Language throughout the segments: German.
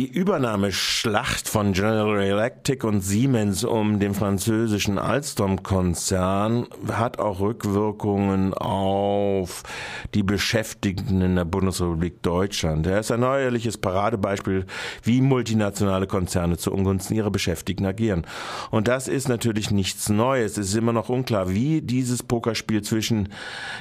Die Übernahmeschlacht von General Electric und Siemens um den französischen Alstom-Konzern hat auch Rückwirkungen auf die Beschäftigten in der Bundesrepublik Deutschland. Er ist ein neuerliches Paradebeispiel, wie multinationale Konzerne zu Ungunsten ihrer Beschäftigten agieren. Und das ist natürlich nichts Neues. Es ist immer noch unklar, wie dieses Pokerspiel zwischen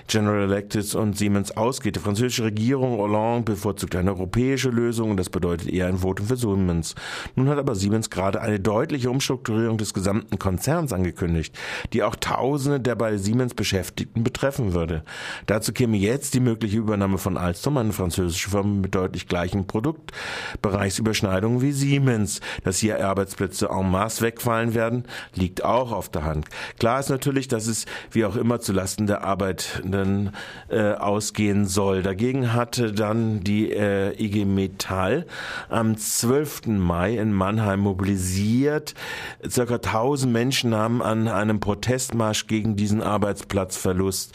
General Electric und Siemens ausgeht. Die französische Regierung Hollande bevorzugt eine europäische Lösung und das bedeutet eher ein Votum für Siemens. Nun hat aber Siemens gerade eine deutliche Umstrukturierung des gesamten Konzerns angekündigt, die auch Tausende der bei Siemens Beschäftigten betreffen würde. Dazu käme jetzt die mögliche Übernahme von Alstom, eine französische Firma mit deutlich gleichen Produktbereichsüberschneidungen wie Siemens. Dass hier Arbeitsplätze en masse wegfallen werden, liegt auch auf der Hand. Klar ist natürlich, dass es wie auch immer zulasten der Arbeitenden äh, ausgehen soll. Dagegen hatte dann die äh, IG Metall am 12. Mai in Mannheim mobilisiert. Circa 1000 Menschen haben an einem Protestmarsch gegen diesen Arbeitsplatzverlust,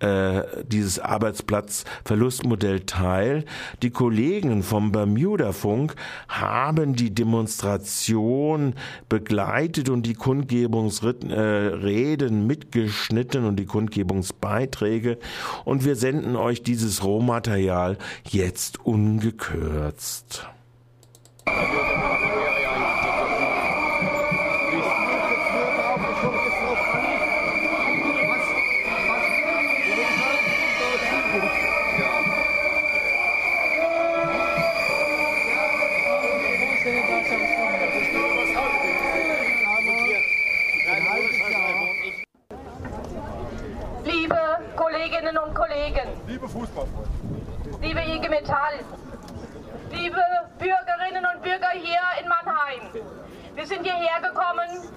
äh, dieses Arbeitsplatzverlustmodell teil. Die Kollegen vom Bermuda-Funk haben die Demonstration begleitet und die Kundgebungsreden äh, mitgeschnitten und die Kundgebungsbeiträge. Und wir senden euch dieses Rohmaterial jetzt ungekürzt. Liebe Kolleginnen und Kollegen, Liebe Fußballfreunde, liebe IG Metall, liebe Bürgerinnen und Bürger hier in Mannheim. Wir sind hierher gekommen,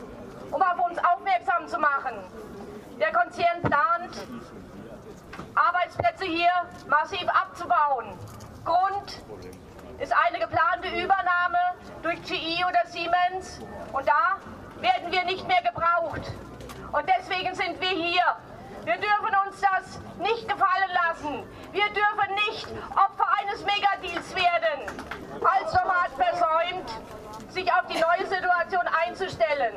um auf uns aufmerksam zu machen. Der Konzern plant, Arbeitsplätze hier massiv abzubauen. Grund ist eine geplante Übernahme durch GE oder Siemens und da werden wir nicht mehr gebraucht. Und deswegen sind wir hier. Wir dürfen uns das nicht gefallen lassen. Wir dürfen nicht Opfer eines Megadeals werden. Alstom hat versäumt, sich auf die neue Situation einzustellen.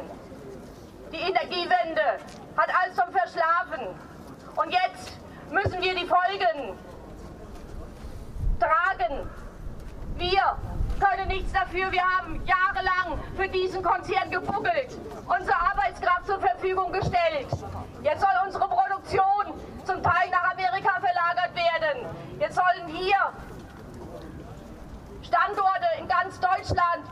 Die Energiewende hat Alstom verschlafen. Und jetzt müssen wir die Folgen tragen. Wir können nichts dafür. Wir haben jahrelang für diesen Konzern gebuckelt, unsere Arbeitskraft zur Verfügung gestellt. Jetzt soll unsere Produktion zum Teil nach Amerika verlagert werden. Jetzt sollen hier Standorte in ganz Deutschland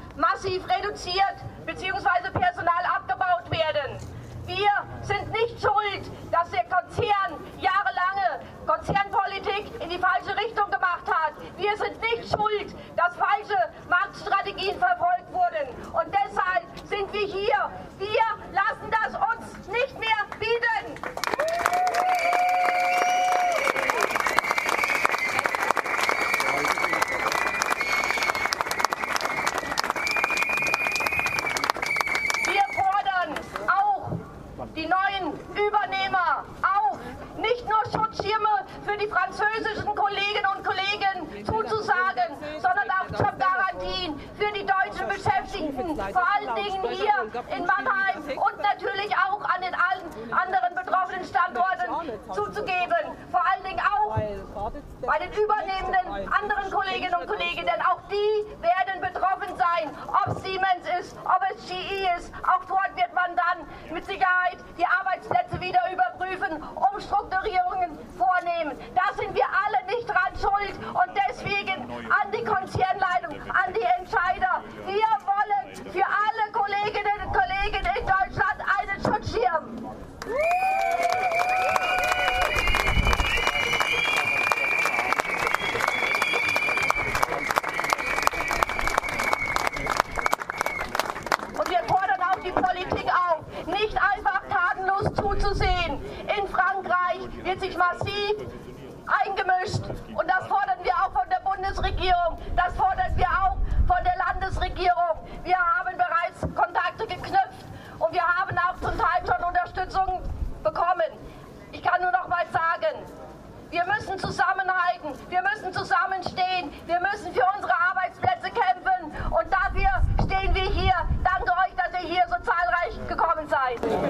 massiv reduziert bzw. Personal abgebaut werden. Wir sind nicht schuld, dass der Konzern jahrelange Konzernpolitik in die falsche Richtung gemacht hat. Wir sind nicht schuld, dass falsche Marktstrategien verfolgt wurden. Und deshalb sind wir hier. Wir lassen das uns nicht mehr bieten. Wir fordern auch die neuen Übernehmer auf, nicht nur Schutzschirme für die französischen Kolleginnen und Kollegen zuzusagen, sondern auch Jobgarantien für die deutschen Beschäftigten, vor allen Dingen hier in Mannheim und natürlich auch an den allen anderen betroffenen Standorten zuzugeben. Vor allen Dingen auch bei den übernehmenden anderen Kolleginnen und Kollegen, denn auch die werden betroffen sein, ob Siemens ist, ob es GE ist. Auch dort wird man dann mit Sicherheit die Arbeitsplätze wieder überprüfen, Umstrukturierungen vornehmen. Da sind wir alle nicht dran schuld und deswegen an die Konzernleitung, massiv eingemischt. Und das fordern wir auch von der Bundesregierung. Das fordern wir auch von der Landesregierung. Wir haben bereits Kontakte geknüpft und wir haben auch zum Teil schon Unterstützung bekommen. Ich kann nur noch mal sagen, wir müssen zusammenhalten, wir müssen zusammenstehen, wir müssen für unsere Arbeitsplätze kämpfen und dafür stehen wir hier. Danke euch, dass ihr hier so zahlreich gekommen seid.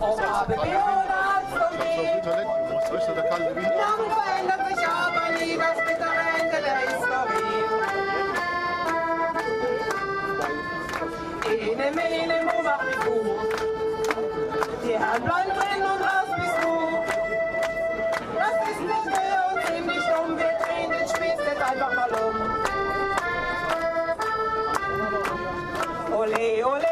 oder Alstom geht. Namen verändert sich aber nie das bittere der Historie. Ene, mene, mo, mach mich gut. Die Herren bleiben drin und raus bist du. Das ist nicht fair und ziemlich dumm. Wir drehen den Spieß jetzt einfach mal um. Ole, ole,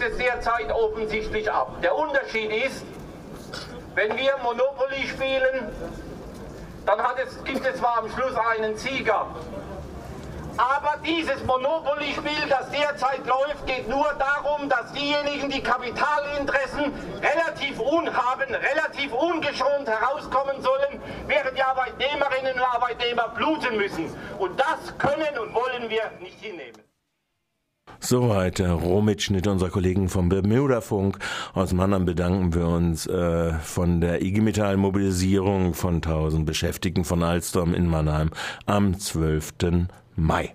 läuft es derzeit offensichtlich ab. Der Unterschied ist, wenn wir Monopoly spielen, dann es, gibt es zwar am Schluss einen Sieger. Aber dieses Monopoly-Spiel, das derzeit läuft, geht nur darum, dass diejenigen, die Kapitalinteressen relativ unhaben, relativ ungeschont herauskommen sollen, während die Arbeitnehmerinnen und Arbeitnehmer bluten müssen. Und das können und wollen wir nicht hinnehmen. Soweit der Rohmitschnitt unserer Kollegen vom Bermuda-Funk. Aus Mannheim bedanken wir uns äh, von der IG Metall-Mobilisierung von 1000 Beschäftigten von Alstom in Mannheim am 12. Mai.